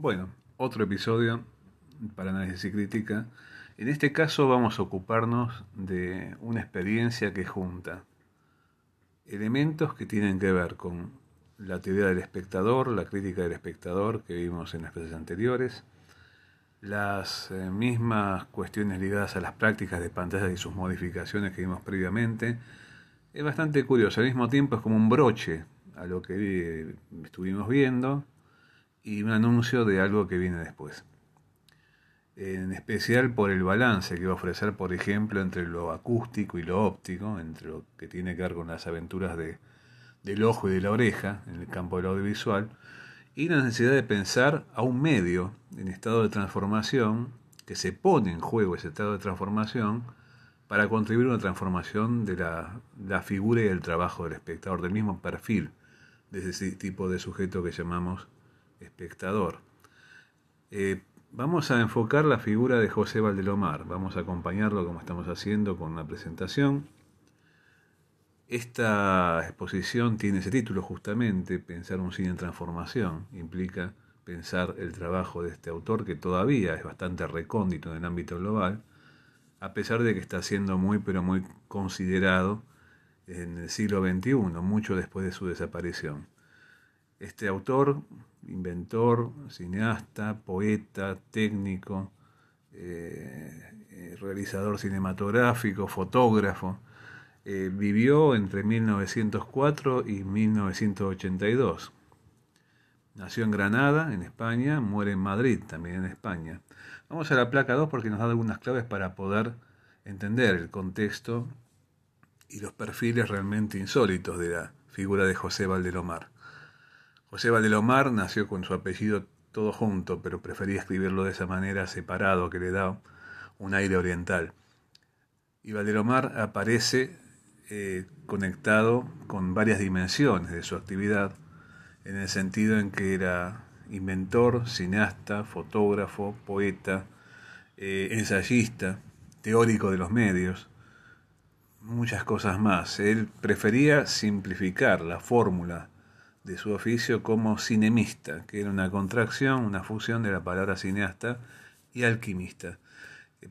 Bueno, otro episodio para análisis y crítica. En este caso vamos a ocuparnos de una experiencia que junta elementos que tienen que ver con la teoría del espectador, la crítica del espectador que vimos en las clases anteriores, las eh, mismas cuestiones ligadas a las prácticas de pantallas y sus modificaciones que vimos previamente. Es bastante curioso, al mismo tiempo es como un broche a lo que estuvimos viendo y un anuncio de algo que viene después. En especial por el balance que va a ofrecer, por ejemplo, entre lo acústico y lo óptico, entre lo que tiene que ver con las aventuras de, del ojo y de la oreja en el campo del audiovisual, y la necesidad de pensar a un medio en estado de transformación, que se pone en juego ese estado de transformación, para contribuir a una transformación de la, la figura y el trabajo del espectador, del mismo perfil de ese tipo de sujeto que llamamos espectador. Eh, vamos a enfocar la figura de José Valdelomar, vamos a acompañarlo como estamos haciendo con una presentación. Esta exposición tiene ese título justamente, Pensar un cine en transformación, implica pensar el trabajo de este autor que todavía es bastante recóndito en el ámbito global, a pesar de que está siendo muy pero muy considerado en el siglo XXI, mucho después de su desaparición. Este autor, inventor, cineasta, poeta, técnico, eh, eh, realizador cinematográfico, fotógrafo, eh, vivió entre 1904 y 1982. Nació en Granada, en España, muere en Madrid, también en España. Vamos a la placa 2 porque nos da algunas claves para poder entender el contexto y los perfiles realmente insólitos de la figura de José Valdelomar. José Valdelomar nació con su apellido todo junto, pero prefería escribirlo de esa manera separado que le da un aire oriental. Y Valdelomar aparece eh, conectado con varias dimensiones de su actividad, en el sentido en que era inventor, cineasta, fotógrafo, poeta, eh, ensayista, teórico de los medios, muchas cosas más. Él prefería simplificar la fórmula de su oficio como cinemista, que era una contracción, una fusión de la palabra cineasta y alquimista.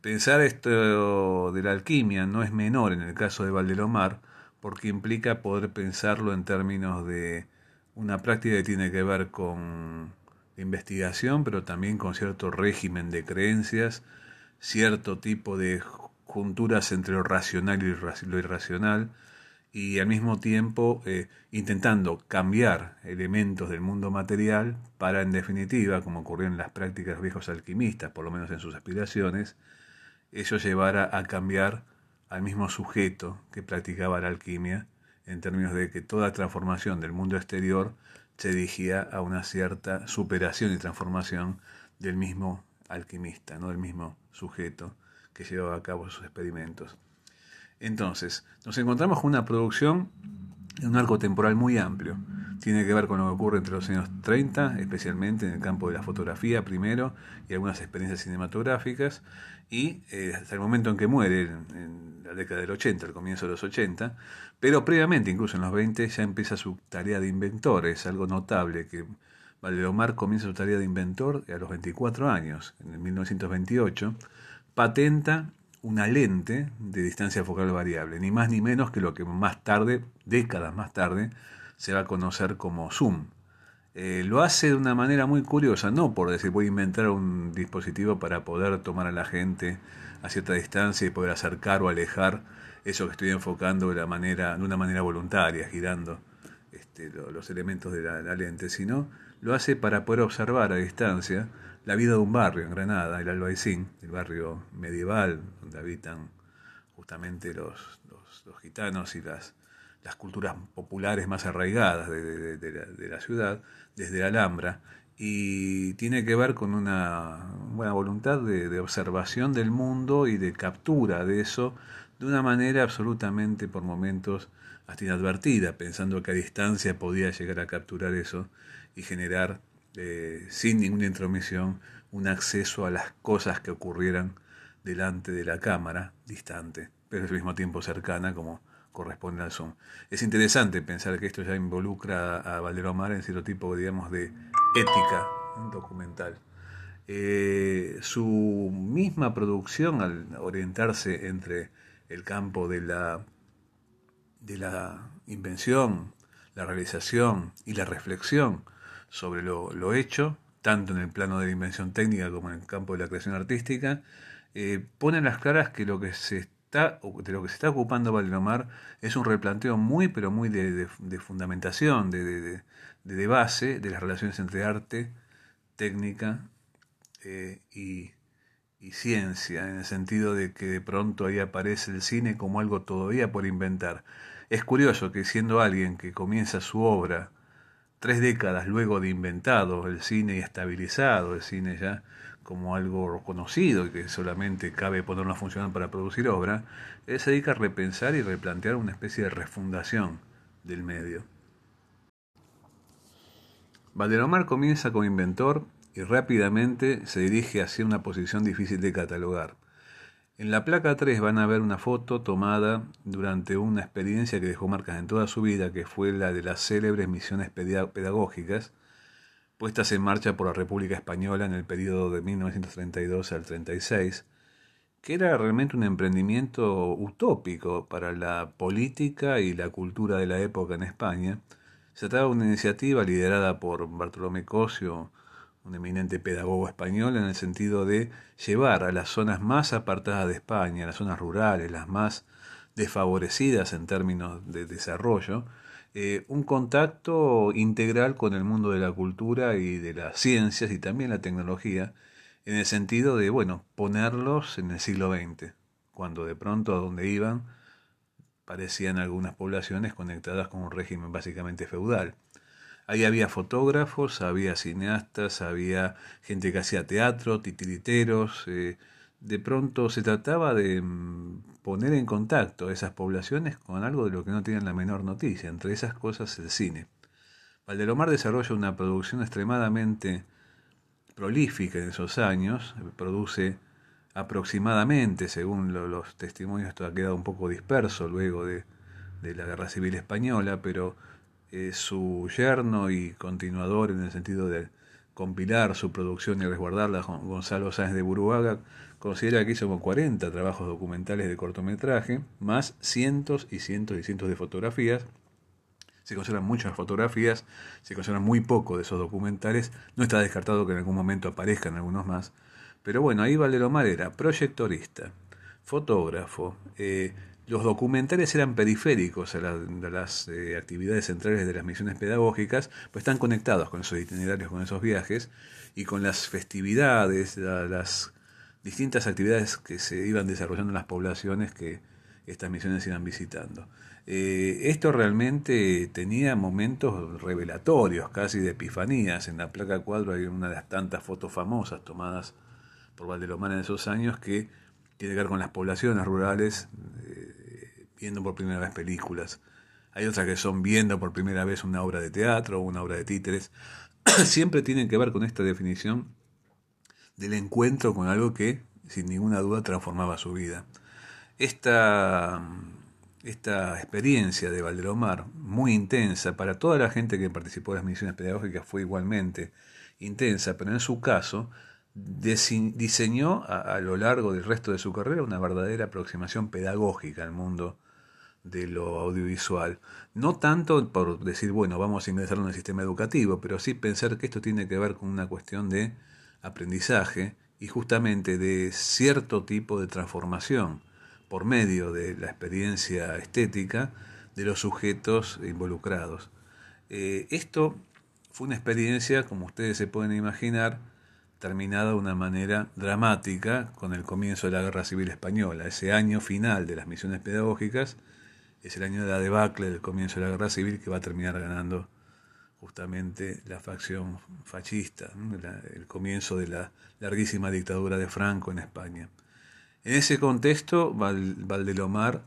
Pensar esto de la alquimia no es menor en el caso de Valdelomar, porque implica poder pensarlo en términos de una práctica que tiene que ver con investigación, pero también con cierto régimen de creencias, cierto tipo de junturas entre lo racional y lo irracional, y al mismo tiempo eh, intentando cambiar elementos del mundo material para, en definitiva, como ocurrió en las prácticas viejos alquimistas, por lo menos en sus aspiraciones, eso llevara a cambiar al mismo sujeto que practicaba la alquimia, en términos de que toda transformación del mundo exterior se dirigía a una cierta superación y transformación del mismo alquimista, no del mismo sujeto que llevaba a cabo sus experimentos. Entonces, nos encontramos con una producción en un arco temporal muy amplio. Tiene que ver con lo que ocurre entre los años 30, especialmente en el campo de la fotografía primero y algunas experiencias cinematográficas, y eh, hasta el momento en que muere, en, la década del 80, el comienzo de los 80, pero previamente, incluso en los 20, ya empieza su tarea de inventor. Es algo notable que Valderomar comienza su tarea de inventor a los 24 años, en 1928, patenta una lente de distancia focal variable, ni más ni menos que lo que más tarde, décadas más tarde, se va a conocer como zoom. Eh, lo hace de una manera muy curiosa, no por decir voy a inventar un dispositivo para poder tomar a la gente a cierta distancia y poder acercar o alejar eso que estoy enfocando de, la una manera voluntaria, girando este, los elementos de la lente, sino lo hace para poder observar a distancia la vida de un barrio en Granada, el Albaicín, el barrio medieval donde habitan justamente los, los, gitanos y las, las, culturas populares más arraigadas de, la, ciudad, desde la Alhambra, y tiene que ver con una buena voluntad de, observación del mundo y de captura de eso de una manera absolutamente por momentos hasta inadvertida, pensando que a distancia podía llegar a capturar eso y generar eh, sin ninguna intromisión, un acceso a las cosas que ocurrieran delante de la cámara, distante, pero al mismo tiempo cercana, como corresponde al Zoom. Es interesante pensar que esto ya involucra a Valderomar en cierto tipo, digamos, de ética documental. Eh, su misma producción, al orientarse entre el campo de la, de la invención, la realización y la reflexión sobre lo, hecho, tanto en el plano de la invención técnica como en el campo de la creación artística, eh, pone las claras que lo que se está, de lo que se está ocupando Valdomar es un replanteo muy, pero muy de, fundamentación, de, de, base de las relaciones entre arte, técnica eh, y, y ciencia, en el sentido de que de pronto ahí aparece el cine como algo todavía por inventar. Es curioso que siendo alguien que comienza su obra tres décadas luego de inventado el cine y estabilizado el cine ya como algo conocido y que solamente cabe ponerlo a funcionar para producir obra, él se dedica a repensar y replantear una especie de refundación del medio. Valderomar comienza como inventor y rápidamente se dirige hacia una posición difícil de catalogar. En la placa 3 van a ver una foto tomada durante una experiencia que dejó marcas en toda su vida, que fue la de las célebres misiones pedagógicas puestas en marcha por la República Española en el periodo de 1932 al 36, que era realmente un emprendimiento utópico para la política y la cultura de la época en España. Se trataba de una iniciativa liderada por Bartolomé Cosio, un eminente pedagogo español, en el sentido de llevar a las zonas más apartadas de España, las zonas rurales, las más desfavorecidas en términos de desarrollo, eh, un contacto integral con el mundo de la cultura y de las ciencias y también la tecnología, en el sentido de, bueno, ponerlos en el siglo XX, cuando de pronto a donde iban parecían algunas poblaciones conectadas con un régimen básicamente feudal. Ahí había fotógrafos, había cineastas, había gente que hacía teatro, titiriteros. Eh, de pronto se trataba de mm, poner en contacto a esas poblaciones con algo de lo que no tenían la menor noticia, entre esas cosas el cine. Valdelomar desarrolla una producción extremadamente prolífica en esos años, produce aproximadamente, según los testimonios, esto ha quedado un poco disperso luego de, de la Guerra Civil Española, pero eh, su yerno y continuador en el sentido de compilar su producción y resguardarla, Gonzalo Sáenz de Buruaga, considera que hizo como 40 trabajos documentales de cortometraje, más cientos y cientos y cientos de fotografías. Se conservan muchas fotografías, se conservan muy poco de esos documentales, no está descartado que en algún momento aparezcan algunos más, pero bueno, ahí Valeromar era proyectorista, fotógrafo, eh, los documentales eran periféricos a, las eh, actividades centrales de las misiones pedagógicas, pues están conectados con esos itinerarios, con esos viajes y con las festividades, las distintas actividades que se iban desarrollando en las poblaciones que estas misiones iban visitando. Eh, esto realmente tenía momentos revelatorios, casi de epifanías. En la placa cuadro hay una de las tantas fotos famosas tomadas por Valdelomar en esos años que tiene que ver con las poblaciones rurales viendo por primera vez películas. Hay otras que son viendo por primera vez una obra de teatro o una obra de títeres. Siempre tienen que ver con esta definición del encuentro con algo que, sin ninguna duda, transformaba su vida. Esta, esta experiencia de Valdelomar, muy intensa, para toda la gente que participó en las misiones pedagógicas fue igualmente intensa, pero en su caso diseñó a, lo largo del resto de su carrera una verdadera aproximación pedagógica al mundo de lo audiovisual. No tanto por decir, bueno, vamos a ingresar en el sistema educativo, pero sí pensar que esto tiene que ver con una cuestión de aprendizaje y justamente de cierto tipo de transformación por medio de la experiencia estética de los sujetos involucrados. Eh, esto fue una experiencia, como ustedes se pueden imaginar, terminada de una manera dramática con el comienzo de la Guerra Civil Española, ese año final de las misiones pedagógicas, es el año de la debacle del comienzo de la guerra civil que va a terminar ganando justamente la facción fascista, el comienzo de la larguísima dictadura de Franco en España. En ese contexto, Valdelomar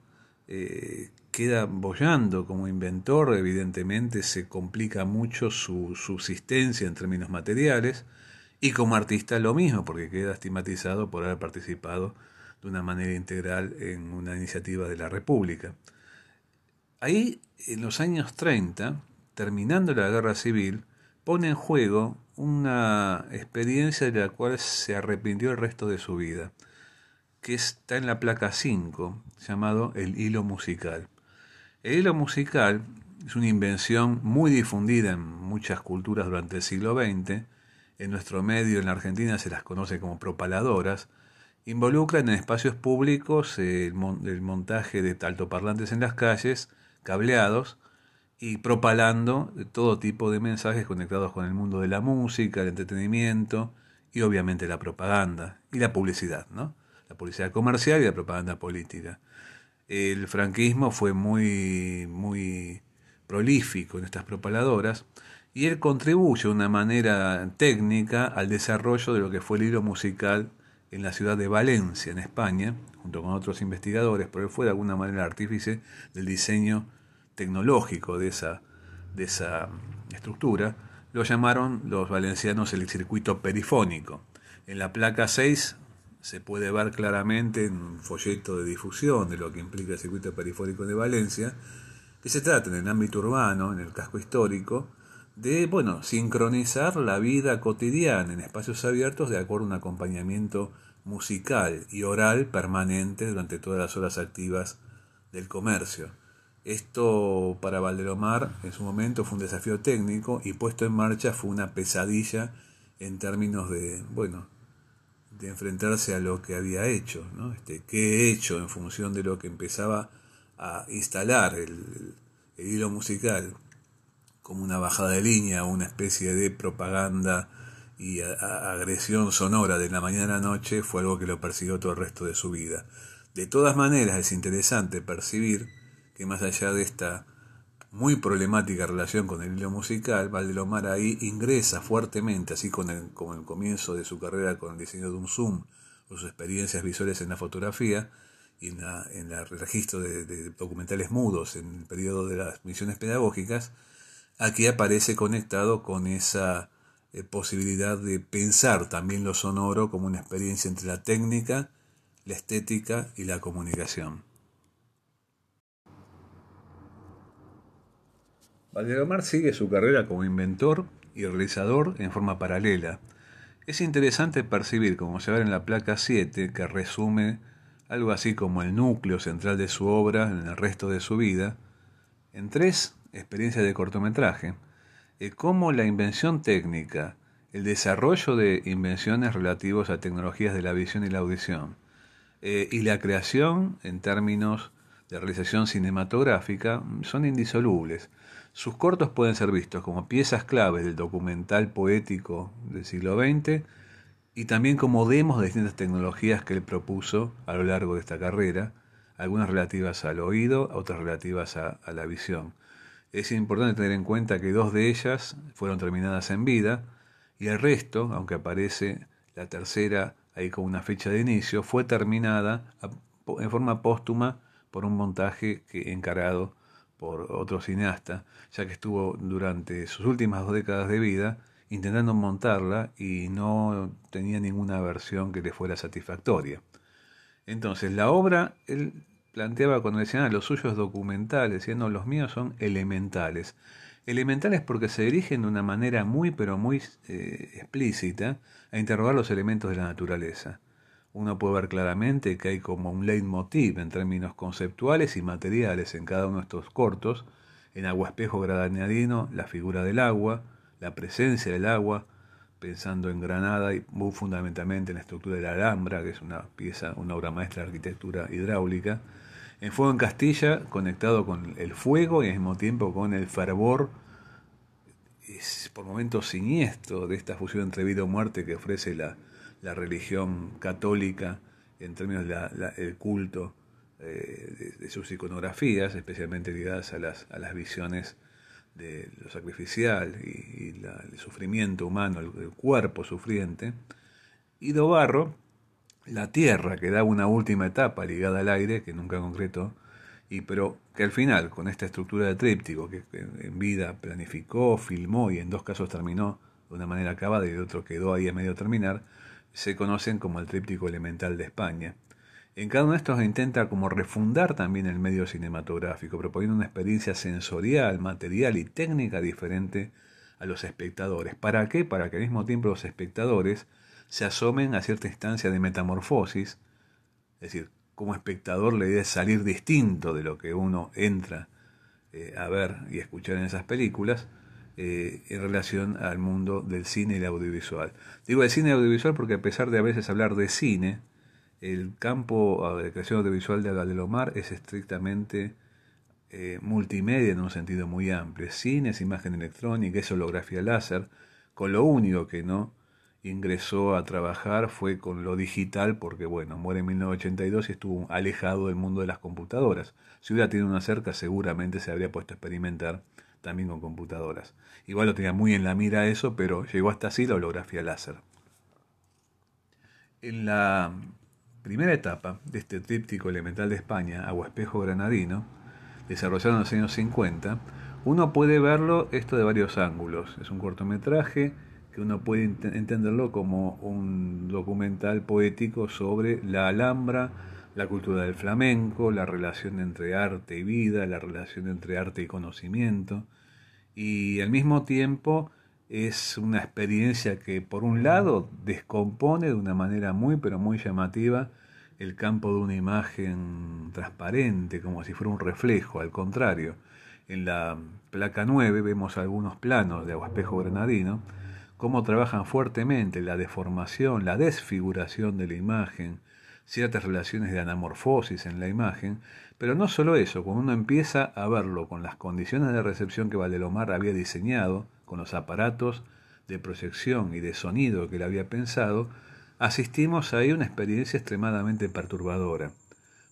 eh, queda bollando como inventor, evidentemente se complica mucho su subsistencia en términos materiales, y como artista lo mismo, porque queda estigmatizado por haber participado de una manera integral en una iniciativa de la República. Ahí, en los años 30, terminando la guerra civil, pone en juego una experiencia de la cual se arrepintió el resto de su vida, que está en la placa 5, llamado el hilo musical. El hilo musical es una invención muy difundida en muchas culturas durante el siglo XX. En nuestro medio, en la Argentina, se las conoce como propaladoras. Involucran en espacios públicos el, montaje de altoparlantes en las calles, cableados, y propalando todo tipo de mensajes conectados con el mundo de la música, el entretenimiento y obviamente la propaganda y la publicidad, ¿no? La publicidad comercial y la propaganda política. El franquismo fue muy, muy prolífico en estas propaladoras y él contribuye de una manera técnica al desarrollo de lo que fue el hilo musical en la ciudad de Valencia, en España, junto con otros investigadores, pero él fue de alguna manera artífice del diseño tecnológico de esa, de esa estructura, lo llamaron los valencianos el circuito perifónico. En la placa 6 se puede ver claramente en un folleto de difusión de lo que implica el circuito perifónico de Valencia, que se trata en el ámbito urbano, en el casco histórico, de, bueno, sincronizar la vida cotidiana en espacios abiertos de acuerdo a un acompañamiento musical y oral permanente durante todas las horas activas del comercio. Esto para Valdelomar en su momento fue un desafío técnico y puesto en marcha fue una pesadilla en términos de, bueno, de enfrentarse a lo que había hecho, ¿no? Este, qué he hecho en función de lo que empezaba a instalar el, hilo musical como una bajada de línea, una especie de propaganda y agresión sonora de la mañana a noche fue algo que lo persiguió todo el resto de su vida. De todas maneras es interesante percibir que más allá de esta muy problemática relación con el hilo musical, Valdelomar ahí ingresa fuertemente, así con el, como el comienzo de su carrera con el diseño de un zoom o sus experiencias visuales en la fotografía, y en, el registro de, documentales mudos en el periodo de las misiones pedagógicas, aquí aparece conectado con esa eh, posibilidad de pensar también lo sonoro como una experiencia entre la técnica, la estética y la comunicación. Valderomar sigue su carrera como inventor y realizador en forma paralela. Es interesante percibir, como se ve en la placa 7, que resume algo así como el núcleo central de su obra en el resto de su vida, en tres experiencias de cortometraje, eh, como la invención técnica, el desarrollo de invenciones relativas a tecnologías de la visión y la audición, eh, y la creación en términos de realización cinematográfica son indisolubles. Sus cortos pueden ser vistos como piezas claves del documental poético del siglo XX, y también como demos de distintas tecnologías que él propuso a lo largo de esta carrera, algunas relativas al oído, otras relativas a, la visión. Es importante tener en cuenta que dos de ellas fueron terminadas en vida y el resto, aunque aparece la tercera ahí con una fecha de inicio, fue terminada en forma póstuma por un montaje que encarado por otro cineasta, ya que estuvo durante sus últimas dos décadas de vida intentando montarla y no tenía ninguna versión que le fuera satisfactoria. Entonces, la obra, planteaba cuando decía, ah, los suyos documentales, decía, no, los míos son elementales. Elementales porque se dirigen de una manera muy, pero muy eh, explícita a interrogar los elementos de la naturaleza. Uno puede ver claramente que hay como un leitmotiv en términos conceptuales y materiales en cada uno de estos cortos. En Agua Espejo Granadino, la figura del agua, la presencia del agua, pensando en Granada y muy fundamentalmente en la estructura de la Alhambra, que es una pieza, una obra maestra de arquitectura hidráulica. En Fuego en Castilla, conectado con el fuego y al mismo tiempo con el fervor, es por momentos siniestro de esta fusión entre vida y muerte que ofrece la, religión católica en términos del culto eh, de, sus iconografías, especialmente ligadas a las, a las visiones de lo sacrificial y, el sufrimiento humano, el, cuerpo sufriente, y Dobarro, la tierra, que da una última etapa ligada al aire, que nunca concretó, y pero que al final, con esta estructura de tríptico, que en vida planificó, filmó y en dos casos terminó de una manera acabada y de otro quedó ahí a medio terminar, se conocen como el tríptico elemental de España. En cada uno de estos intenta como refundar también el medio cinematográfico, proponiendo una experiencia sensorial, material y técnica diferente a los espectadores. ¿Para qué? Para que al mismo tiempo los espectadores se asomen a cierta instancia de metamorfosis, es decir, como espectador la idea es salir distinto de lo que uno entra eh, a ver y escuchar en esas películas eh, en relación al mundo del cine y el audiovisual. Digo el cine y audiovisual porque a pesar de a veces hablar de cine, el campo de creación audiovisual de Valdelomar es estrictamente eh, multimedia en un sentido muy amplio. Cine, es imagen electrónica, es holografía láser, con lo único que no ingresó a trabajar fue con lo digital porque, bueno, muere en 1982 y estuvo alejado del mundo de las computadoras. Si hubiera tenido una cerca, seguramente se habría puesto a experimentar también con computadoras. Igual lo tenía muy en la mira eso, pero llegó hasta así la holografía láser. En la primera etapa de este tríptico elemental de España, Agua Espejo Granadino, desarrollado en los años 50, uno puede verlo esto de varios ángulos. Es un cortometraje que uno puede entenderlo como un documental poético sobre la Alhambra, la cultura del flamenco, la relación entre arte y vida, la relación entre arte y conocimiento, y al mismo tiempo es una experiencia que por un lado descompone de una manera muy pero muy llamativa el campo de una imagen transparente, como si fuera un reflejo, al contrario. En la placa 9 vemos algunos planos de Aguaspejo Granadino, cómo trabajan fuertemente la deformación, la desfiguración de la imagen, ciertas relaciones de anamorfosis en la imagen, pero no solo eso, cuando uno empieza a verlo con las condiciones de recepción que Valdelomar había diseñado, con los aparatos de proyección y de sonido que él había pensado, asistimos a una experiencia extremadamente perturbadora.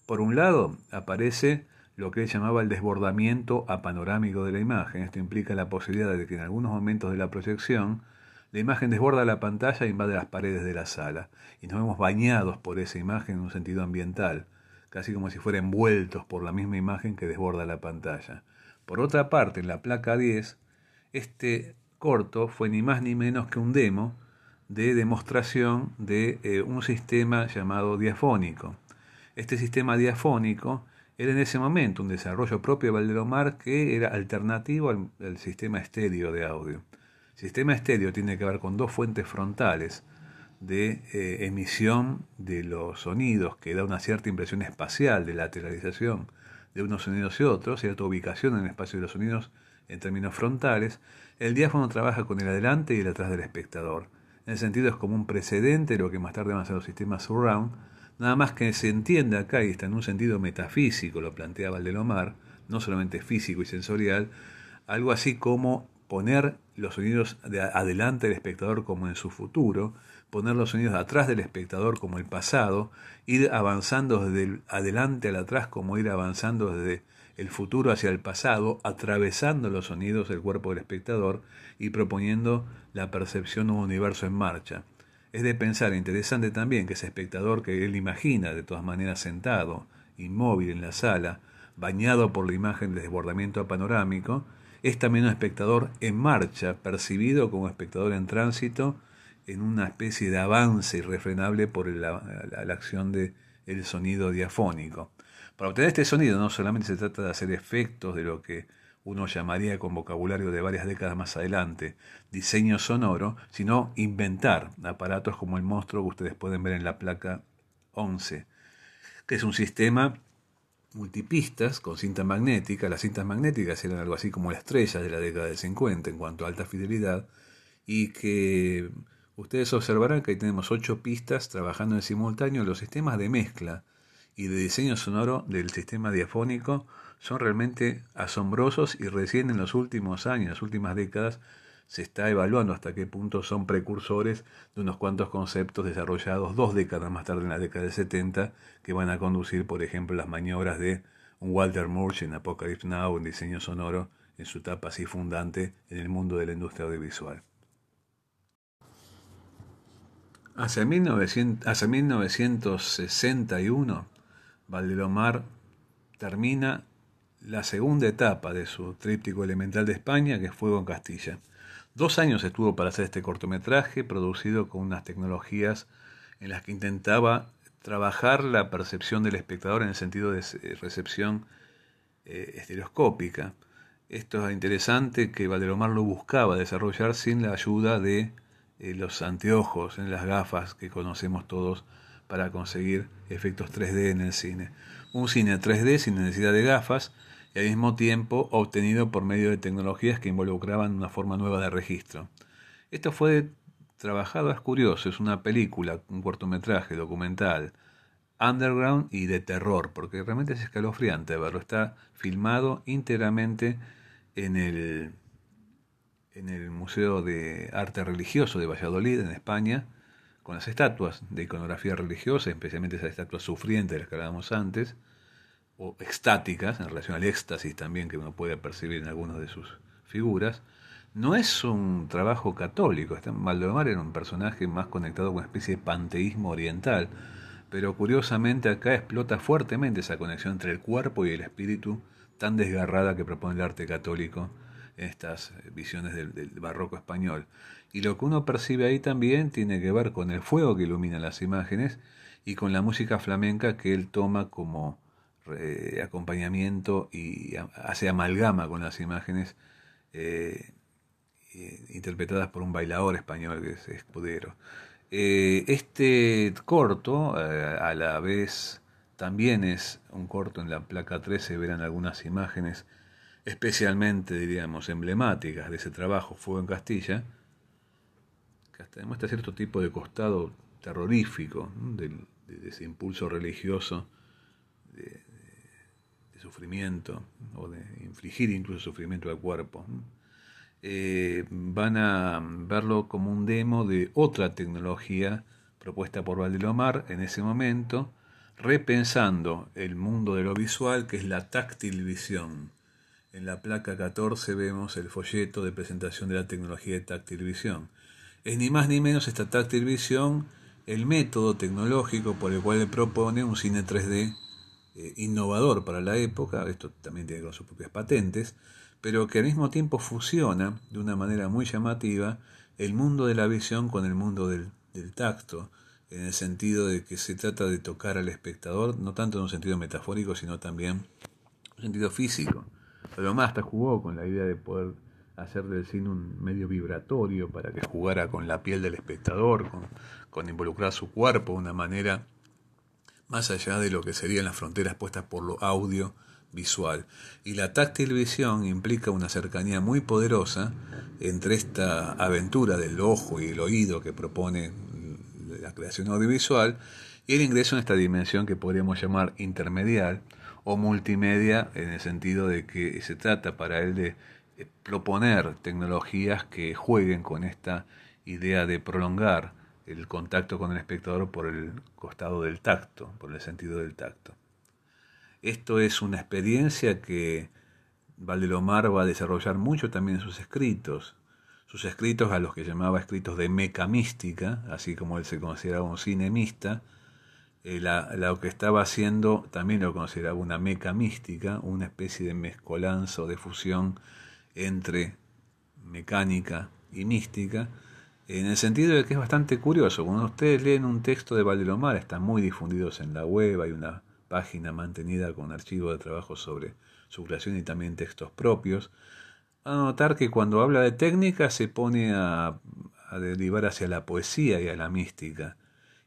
Por un lado, aparece lo que él llamaba el desbordamiento apanorámico de la imagen. Esto implica la posibilidad de que en algunos momentos de la proyección la imagen desborda la pantalla e invade las paredes de la sala, y nos vemos bañados por esa imagen en un sentido ambiental, casi como si fuera envueltos por la misma imagen que desborda la pantalla. Por otra parte, en la placa 10, este corto fue ni más ni menos que un demo de demostración de eh, un sistema llamado diafónico. Este sistema diafónico era en ese momento un desarrollo propio de Valdelomar que era alternativo al sistema estéreo de audio sistema estéreo tiene que ver con dos fuentes frontales de eh, emisión de los sonidos que da una cierta impresión espacial de lateralización de unos sonidos y otros, cierta ubicación en el espacio de los sonidos en términos frontales, el diáfono trabaja con el adelante y el atrás del espectador. En el sentido es como un precedente de lo que más tarde van a ser los sistemas surround, nada más que se entiende acá y está en un sentido metafísico, lo plantea Valdelomar, no solamente físico y sensorial, algo así como poner los sonidos de adelante del espectador como en su futuro, poner los sonidos atrás del espectador como el pasado, ir avanzando desde el adelante al atrás como ir avanzando desde el futuro hacia el pasado, atravesando los sonidos del cuerpo del espectador y proponiendo la percepción de un universo en marcha. Es de pensar interesante también que ese espectador que él imagina de todas maneras sentado, inmóvil en la sala, bañado por la imagen de desbordamiento panorámico, es también un espectador en marcha, percibido como espectador en tránsito, en una especie de avance irrefrenable por la, acción del el sonido diafónico. Para obtener este sonido no solamente se trata de hacer efectos de lo que uno llamaría con vocabulario de varias décadas más adelante, diseño sonoro, sino inventar aparatos como el monstruo que ustedes pueden ver en la placa 11, que es un sistema multipistas con cinta magnética. Las cintas magnéticas eran algo así como estrellas de la década del 50 en cuanto a alta fidelidad y que ustedes observarán que ahí tenemos ocho pistas trabajando en simultáneo. Los sistemas de mezcla y de diseño sonoro del sistema diafónico son realmente asombrosos y recién en los últimos años, las últimas décadas, se está evaluando hasta qué punto son precursores de unos cuantos conceptos desarrollados dos décadas más tarde, en la década del 70, que van a conducir, por ejemplo, las maniobras de un Walter Murch en Apocalypse Now, en diseño sonoro, en su etapa así fundante en el mundo de la industria audiovisual. Hacia, 1900, hacia 1961, Valdelomar termina la segunda etapa de su tríptico elemental de España, que es Fuego en Castilla. Dos años estuvo para hacer este cortometraje, producido con unas tecnologías en las que intentaba trabajar la percepción del espectador en el sentido de recepción eh, estereoscópica. Esto es interesante que Valdelomar lo buscaba desarrollar sin la ayuda de eh, los anteojos, en las gafas que conocemos todos para conseguir efectos 3D en el cine. Un cine 3D sin necesidad de gafas y al mismo tiempo obtenido por medio de tecnologías que involucraban una forma nueva de registro. Esto fue trabajado, es curioso, es una película, un cortometraje documental, underground y de terror, porque realmente es escalofriante verlo. Está filmado íntegramente en el en el Museo de Arte Religioso de Valladolid, en España, con las estatuas de iconografía religiosa, especialmente esas estatuas sufrientes de las que hablábamos antes, o extáticas, en relación al éxtasis también que uno puede percibir en algunas de sus figuras, no es un trabajo católico. Maldonado era un personaje más conectado con una especie de panteísmo oriental, pero curiosamente acá explota fuertemente esa conexión entre el cuerpo y el espíritu tan desgarrada que propone el arte católico estas visiones del, barroco español. Y lo que uno percibe ahí también tiene que ver con el fuego que ilumina las imágenes y con la música flamenca que él toma como eh, acompañamiento y hace amalgama con las imágenes eh, eh, interpretadas por un bailador español que es Escudero. este corto, a la vez, también es un corto en la placa 13, verán algunas imágenes especialmente, diríamos, emblemáticas de ese trabajo, Fuego en Castilla, hasta demuestra cierto tipo de costado terrorífico de, ese impulso religioso de, sufrimiento o de infligir incluso sufrimiento al cuerpo. Eh, van a verlo como un demo de otra tecnología propuesta por Valdelomar en ese momento, repensando el mundo de lo visual, que es la táctil visión en la placa 14 vemos el folleto de presentación de la tecnología de táctil visión. Es ni más ni menos esta táctil visión el método tecnológico por el cual propone un cine 3D eh, innovador para la época, esto también tiene con sus propias patentes, pero que al mismo tiempo fusiona de una manera muy llamativa el mundo de la visión con el mundo del, del tacto, en el sentido de que se trata de tocar al espectador, no tanto en un sentido metafórico, sino también en un sentido físico. Pero más hasta jugó con la idea de poder hacer del cine un medio vibratorio para que jugara con la piel del espectador, con, involucrar su cuerpo de una manera más allá de lo que serían las fronteras puestas por lo audio visual. Y la táctil visión implica una cercanía muy poderosa entre esta aventura del ojo y el oído que propone la creación audiovisual y el ingreso en esta dimensión que podríamos llamar intermedial, o multimedia en el sentido de que se trata para él de proponer tecnologías que jueguen con esta idea de prolongar el contacto con el espectador por el costado del tacto, por el sentido del tacto. Esto es una experiencia que Valdelomar va a desarrollar mucho también en sus escritos, sus escritos a los que llamaba escritos de meca mística, así como él se consideraba un cinemista, eh, lo que estaba haciendo también lo consideraba una meca mística, una especie de mezcolanza o de fusión entre mecánica y mística, en el sentido de que es bastante curioso. Cuando ustedes leen un texto de Valdelomar, están muy difundidos en la web, hay una página mantenida con archivos de trabajo sobre su creación y también textos propios. a notar que cuando habla de técnica se pone a derivar hacia la poesía y a la mística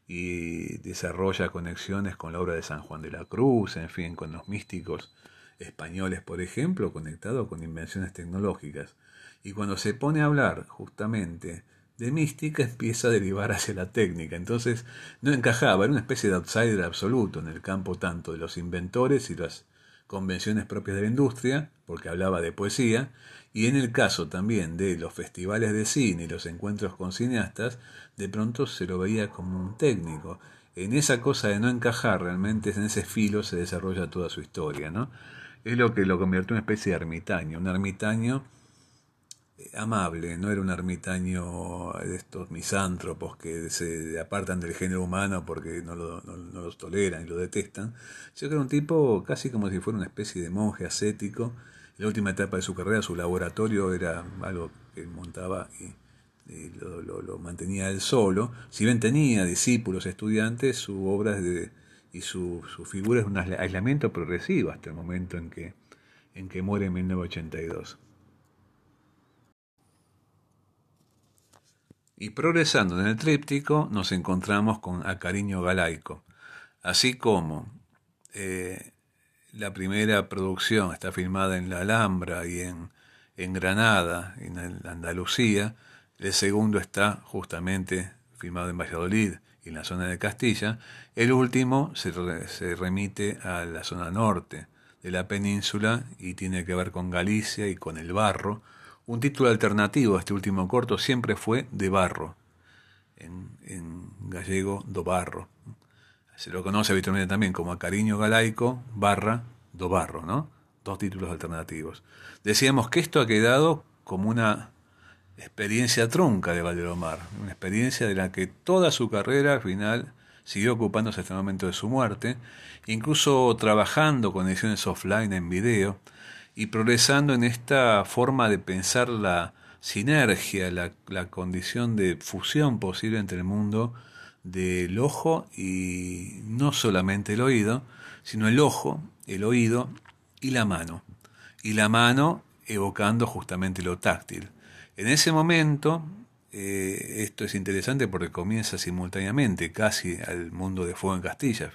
y desarrolla conexiones con la obra de San Juan de la Cruz, en fin, con los místicos españoles, por ejemplo, conectado con invenciones tecnológicas. Y cuando se pone a hablar justamente de mística, empieza a derivar hacia la técnica. Entonces no encajaba, era una especie de outsider absoluto en el campo tanto de los inventores y las convenciones propias de la industria, porque hablaba de poesía, y en el caso también de los festivales de cine y los encuentros con cineastas, de pronto se lo veía como un técnico. En esa cosa de no encajar realmente, en ese filo se desarrolla toda su historia, ¿no? Es lo que lo convirtió en una especie de ermitaño, un ermitaño eh, amable, no era un ermitaño de estos misántropos que se apartan del género humano porque no, lo, no los toleran y lo detestan, sino que era un tipo casi como si fuera una especie de monje ascético, la última etapa de su carrera, su laboratorio era algo que montaba y, lo, mantenía él solo. Si bien tenía discípulos, estudiantes, su obra de, y su, su figura es un aislamiento progresivo hasta el momento en que en que muere en 1982. Y progresando en el tríptico nos encontramos con A Cariño Galaico, así como eh, la primera producción está filmada en La Alhambra y en, en Granada, en Andalucía, el segundo está justamente filmado en Valladolid en la zona de Castilla, el último se, se remite a la zona norte de la península y tiene que ver con Galicia y con el barro, un título alternativo a este último corto siempre fue De Barro, en, gallego Do Barro. Se lo conoce habitualmente también como a Cariño Galaico barra Do Barro, ¿no? Dos títulos alternativos. Decíamos que esto ha quedado como una experiencia trunca de Valdelomar, una experiencia de la que toda su carrera al final siguió ocupándose hasta el momento de su muerte, incluso trabajando con ediciones offline en video, y progresando en esta forma de pensar la sinergia, la condición de fusión posible entre el mundo del ojo y no solamente el oído, sino el ojo, el oído y la mano. Y la mano evocando justamente lo táctil. En ese momento, eh, esto es interesante porque comienza simultáneamente casi al mundo de Fuego en Castilla.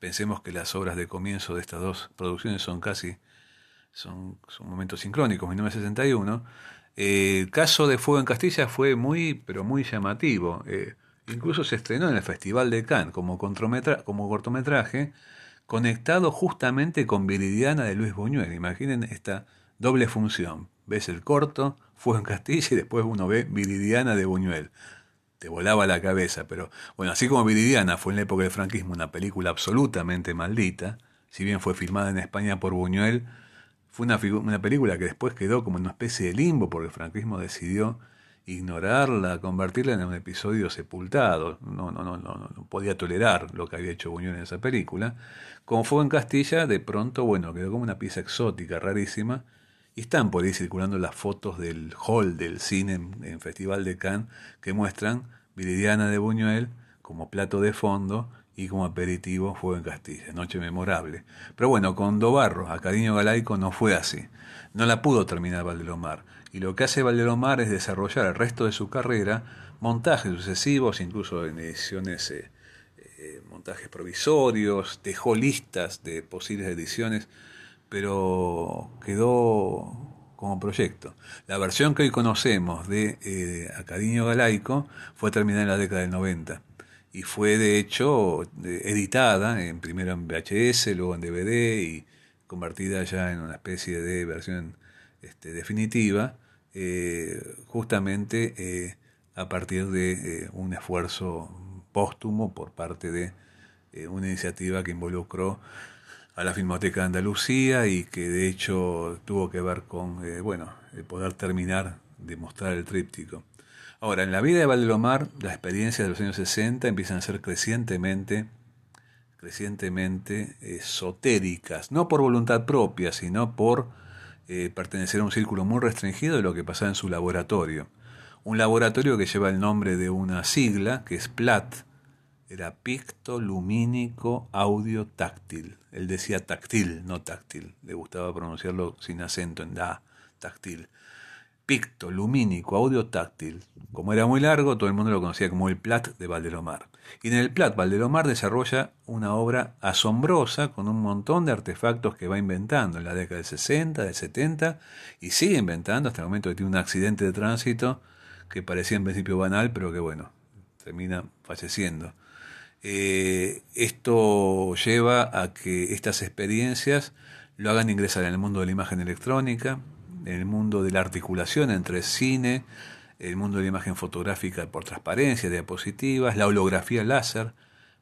Pensemos que las obras de comienzo de estas dos producciones son casi son, momentos sincrónicos, 1961. Eh, el caso de Fuego en Castilla fue muy, pero muy llamativo. Eh, incluso se estrenó en el Festival de Cannes como, como cortometraje, conectado justamente con Viridiana de Luis Buñuel. Imaginen esta doble función. Ves el corto, Fuego en Castilla, y después uno ve Viridiana de Buñuel. Te volaba la cabeza, pero bueno, así como Viridiana fue en la época del franquismo una película absolutamente maldita, si bien fue filmada en España por Buñuel, fue una, una película que después quedó como una especie de limbo porque el franquismo decidió ignorarla, convertirla en un episodio sepultado. No, no, no, no, no podía tolerar lo que había hecho Buñuel en esa película. Como fue en Castilla, de pronto, bueno, quedó como una pieza exótica, rarísima. Y están por ahí circulando las fotos del hall del cine en, Festival de Cannes que muestran Viridiana de Buñuel como plato de fondo y como aperitivo fue en Castilla, noche memorable. Pero bueno, con Dobarro, a Cariño Galaico no fue así. No la pudo terminar Valdelomar. Y lo que hace Valdelomar es desarrollar el resto de su carrera montajes sucesivos, incluso en ediciones, eh, eh, montajes provisorios, dejó listas de posibles ediciones, pero quedó como proyecto. La versión que hoy conocemos de eh, A Cariño Galaico fue terminada en la década del 90 y fue de hecho editada en primero en VHS, luego en DVD y convertida ya en una especie de versión este, definitiva, eh, justamente eh, a partir de eh, un esfuerzo póstumo por parte de una iniciativa que involucró a la Filmoteca de Andalucía y que de hecho tuvo que ver con bueno, poder terminar de mostrar el tríptico. Ahora, en la vida de Valdelomar, las experiencias de los años 60 empiezan a ser crecientemente, crecientemente esotéricas, no por voluntad propia, sino por eh, pertenecer a un círculo muy restringido de lo que pasaba en su laboratorio. Un laboratorio que lleva el nombre de una sigla, que es PLAT, era Picto Lumínico Audio Táctil. Él decía táctil, no táctil. Le gustaba pronunciarlo sin acento en da, táctil picto, lumínico, audio táctil. Como era muy largo, todo el mundo lo conocía como el Plat de Valdelomar. Y en el Plat, Valdelomar desarrolla una obra asombrosa con un montón de artefactos que va inventando en la década del 60, del 70 y sigue inventando hasta el momento que tiene un accidente de tránsito que parecía en principio banal, pero que bueno, termina falleciendo. Eh, esto lleva a que estas experiencias lo hagan ingresar en el mundo de la imagen electrónica, en el mundo de la articulación entre cine, el mundo de la imagen fotográfica por transparencia, diapositivas, la holografía láser.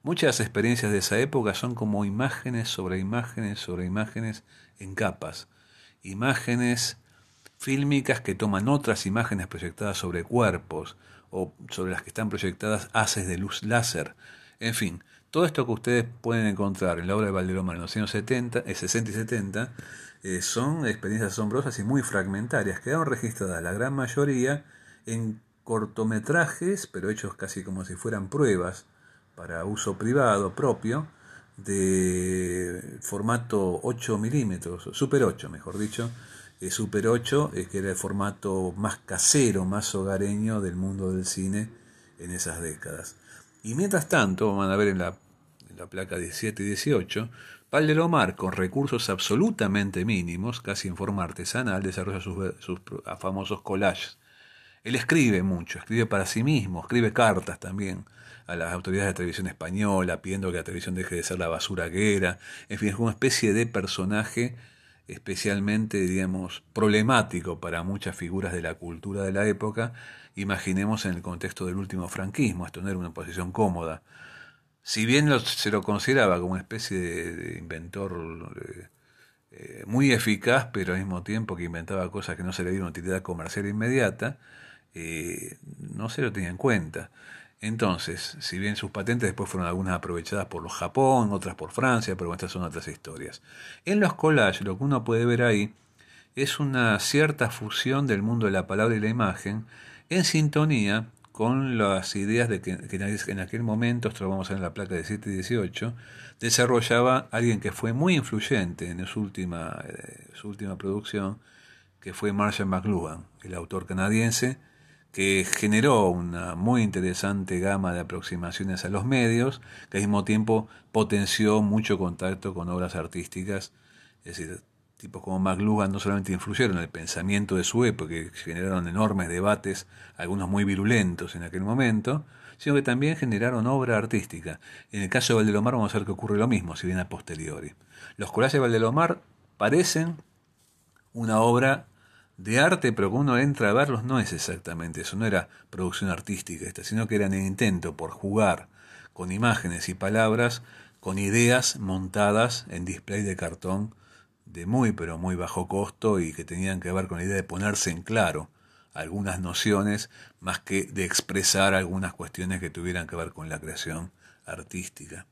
Muchas experiencias de esa época son como imágenes sobre imágenes sobre imágenes en capas. Imágenes fílmicas que toman otras imágenes proyectadas sobre cuerpos o sobre las que están proyectadas haces de luz láser. En fin, todo esto que ustedes pueden encontrar en la obra de Valderomar en los años 70, 60 y 70 eh, son experiencias asombrosas y muy fragmentarias. Quedaron registradas la gran mayoría en cortometrajes, pero hechos casi como si fueran pruebas para uso privado propio, de formato 8 milímetros, Super 8 mejor dicho, eh, Super 8, eh, que era el formato más casero, más hogareño del mundo del cine en esas décadas. Y mientras tanto, van a ver en la, placa 17 y 18, Valdelomar, con recursos absolutamente mínimos, casi en forma artesanal, desarrolla sus, sus famosos collages. Él escribe mucho, escribe para sí mismo, escribe cartas también a las autoridades de televisión española, pidiendo que la televisión deje de ser la basura que era. En fin, es una especie de personaje especialmente, digamos, problemático para muchas figuras de la cultura de la época. Imaginemos en el contexto del último franquismo, esto no era una posición cómoda. Si bien se lo consideraba como una especie de, inventor eh, eh, muy eficaz, pero al mismo tiempo que inventaba cosas que no se le dieron utilidad comercial inmediata, eh, no se lo tenía en cuenta. Entonces, si bien sus patentes después fueron algunas aprovechadas por los Japón, otras por Francia, pero estas son otras historias. En los collages lo que uno puede ver ahí es una cierta fusión del mundo de la palabra y la imagen en sintonía con las ideas de que, en aquel momento, esto lo vamos a ver en la placa de 7 y 18, desarrollaba alguien que fue muy influyente en su última, eh, su última producción, que fue Marshall McLuhan, el autor canadiense, que generó una muy interesante gama de aproximaciones a los medios, que al mismo tiempo potenció mucho contacto con obras artísticas, es decir, tipos como McLuhan no solamente influyeron en el pensamiento de su época, que generaron enormes debates, algunos muy virulentos en aquel momento, sino que también generaron obra artística. En el caso de Valdelomar vamos a ver que ocurre lo mismo, si bien a posteriori. Los collages de Valdelomar parecen una obra de arte, pero cuando uno entra a verlos no es exactamente eso, no era producción artística esta, sino que eran el intento por jugar con imágenes y palabras, con ideas montadas en display de cartón de muy pero muy bajo costo y que tenían que ver con la idea de ponerse en claro algunas nociones más que de expresar algunas cuestiones que tuvieran que ver con la creación artística.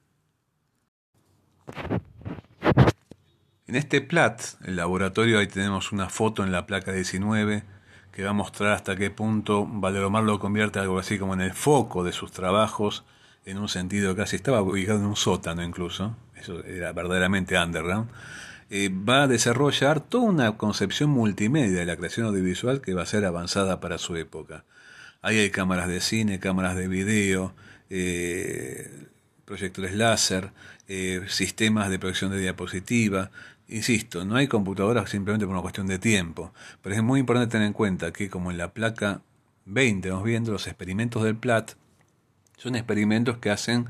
En este PLAT, el laboratorio, ahí tenemos una foto en la placa 19 que va a mostrar hasta qué punto Valderomar lo convierte algo así como en el foco de sus trabajos, en un sentido casi estaba ubicado en un sótano incluso, eso era verdaderamente underground. Eh, va a desarrollar toda una concepción multimedia de la creación audiovisual que va a ser avanzada para su época. Ahí hay cámaras de cine, cámaras de video, eh, proyectores láser, eh, sistemas de proyección de diapositiva, Insisto, no hay computadoras simplemente por una cuestión de tiempo, pero es muy importante tener en cuenta que como en la placa 20 vamos viendo, los experimentos del PLAT son experimentos que hacen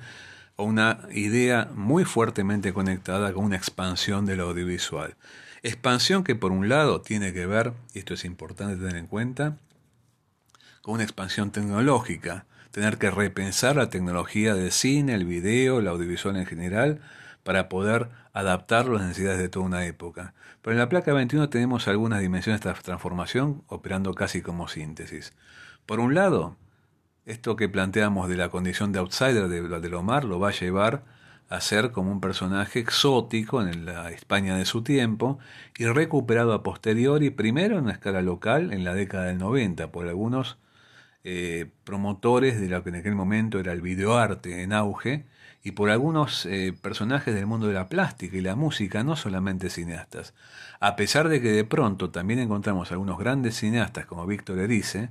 una idea muy fuertemente conectada con una expansión del audiovisual. Expansión que por un lado tiene que ver, y esto es importante tener en cuenta, con una expansión tecnológica, tener que repensar la tecnología del cine, el video, el audiovisual en general, para poder adaptar las necesidades de toda una época. Pero en la placa 21 tenemos algunas dimensiones de transformación operando casi como síntesis. Por un lado, esto que planteamos de la condición de outsider de Valdelomar lo va a llevar a ser como un personaje exótico en la España de su tiempo y recuperado a posteriori, primero en una escala local en la década del 90 por algunos eh, promotores de lo que en aquel momento era el videoarte en auge y por algunos eh, personajes del mundo de la plástica y la música, no solamente cineastas. A pesar de que de pronto también encontramos algunos grandes cineastas como Víctor Erice,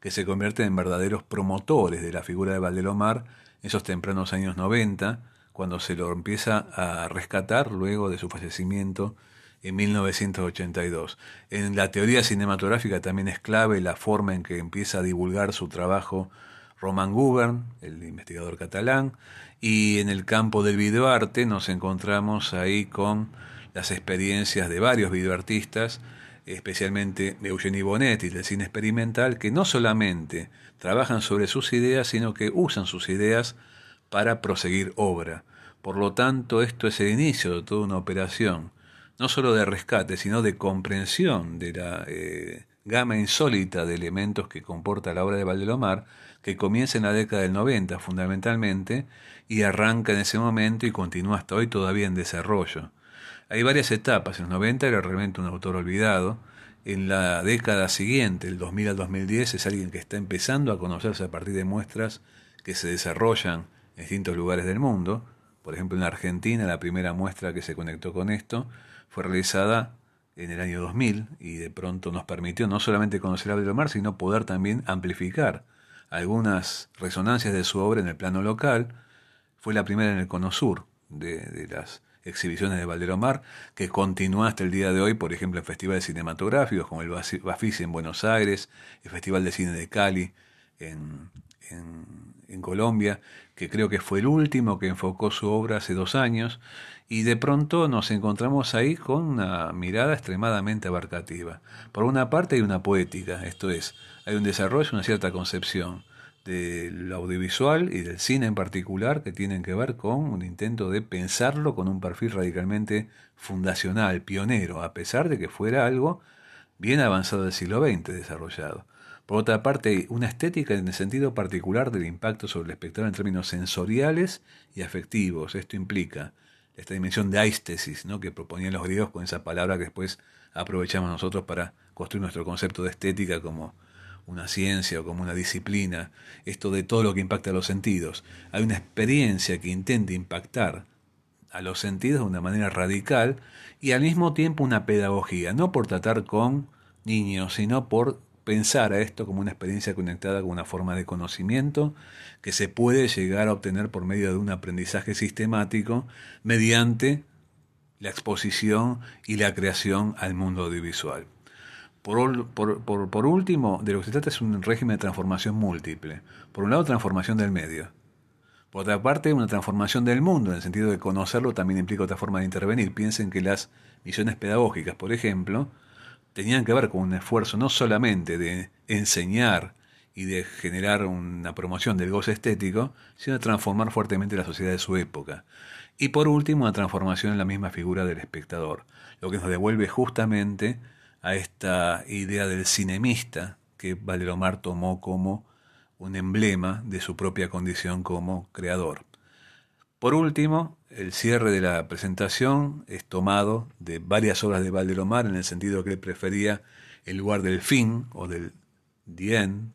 que se convierten en verdaderos promotores de la figura de Valdelomar esos tempranos años 90, cuando se lo empieza a rescatar luego de su fallecimiento en 1982. En la teoría cinematográfica también es clave la forma en que empieza a divulgar su trabajo Roman Gubern, el investigador catalán, y en el campo del videoarte nos encontramos ahí con las experiencias de varios videoartistas, especialmente Eugenie Bonetti del cine experimental, que no solamente trabajan sobre sus ideas, sino que usan sus ideas para proseguir obra. Por lo tanto, esto es el inicio de toda una operación, no solo de rescate, sino de comprensión de la eh, gama insólita de elementos que comporta la obra de Valdelomar, que comienza en la década del 90 fundamentalmente y arranca en ese momento y continúa hasta hoy todavía en desarrollo. Hay varias etapas, en los 90 era realmente un autor olvidado, en la década siguiente, el 2000 al 2010, es alguien que está empezando a conocerse a partir de muestras que se desarrollan en distintos lugares del mundo, Por ejemplo, en Argentina la primera muestra que se conectó con esto fue realizada en el año 2000 y de pronto nos permitió no solamente conocer a Mar, sino poder también amplificar algunas resonancias de su obra en el plano local. Fue la primera en el Cono Sur de, de las exhibiciones de Valderomar, que continúa hasta el día de hoy, por ejemplo, en festivales cinematográficos como el Bafisi en Buenos Aires, el Festival de Cine de Cali en, en, Colombia, que creo que fue el último que enfocó su obra hace dos años, y de pronto nos encontramos ahí con una mirada extremadamente abarcativa. Por una parte hay una poética, esto es, hay un desarrollo, una cierta concepción del audiovisual y del cine en particular que tienen que ver con un intento de pensarlo con un perfil radicalmente fundacional, pionero, a pesar de que fuera algo bien avanzado del siglo XX desarrollado. Por otra parte, una estética en el sentido particular del impacto sobre el espectador en términos sensoriales y afectivos. Esto implica esta dimensión de aistesis ¿no? que proponían los griegos con esa palabra que después aprovechamos nosotros para construir nuestro concepto de estética como una ciencia o como una disciplina, esto de todo lo que impacta a los sentidos. Hay una experiencia que intenta impactar a los sentidos de una manera radical y al mismo tiempo una pedagogía, no por tratar con niños, sino por pensar a esto como una experiencia conectada con una forma de conocimiento que se puede llegar a obtener por medio de un aprendizaje sistemático mediante la exposición y la creación al mundo audiovisual. Por, último, de lo que se trata es un régimen de transformación múltiple. Por un lado, transformación del medio. Por otra parte, una transformación del mundo, en el sentido de conocerlo también implica otra forma de intervenir. Piensen que las misiones pedagógicas, por ejemplo, tenían que ver con un esfuerzo no solamente de enseñar y de generar una promoción del goce estético, sino de transformar fuertemente la sociedad de su época. Y por último, una transformación en la misma figura del espectador, lo que nos devuelve justamente a esta idea del cinemista que Valeromar tomó como un emblema de su propia condición como creador. Por último, el cierre de la presentación es tomado de varias obras de Valdelomar en el sentido que él prefería el lugar del fin o del dien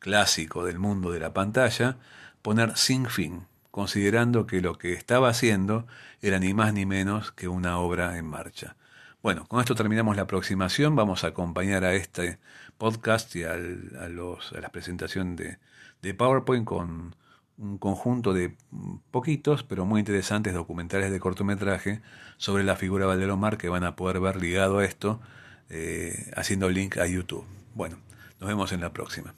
clásico del mundo de la pantalla, poner sin fin, considerando que lo que estaba haciendo era ni más ni menos que una obra en marcha. Bueno, con esto terminamos la aproximación. Vamos a acompañar a este podcast y a, los, a la presentación de, de PowerPoint con un conjunto de poquitos, pero muy interesantes documentales de cortometraje sobre la figura de Valdelomar que van a poder ver ligado a esto, eh, haciendo link a YouTube. Bueno, nos vemos en la próxima.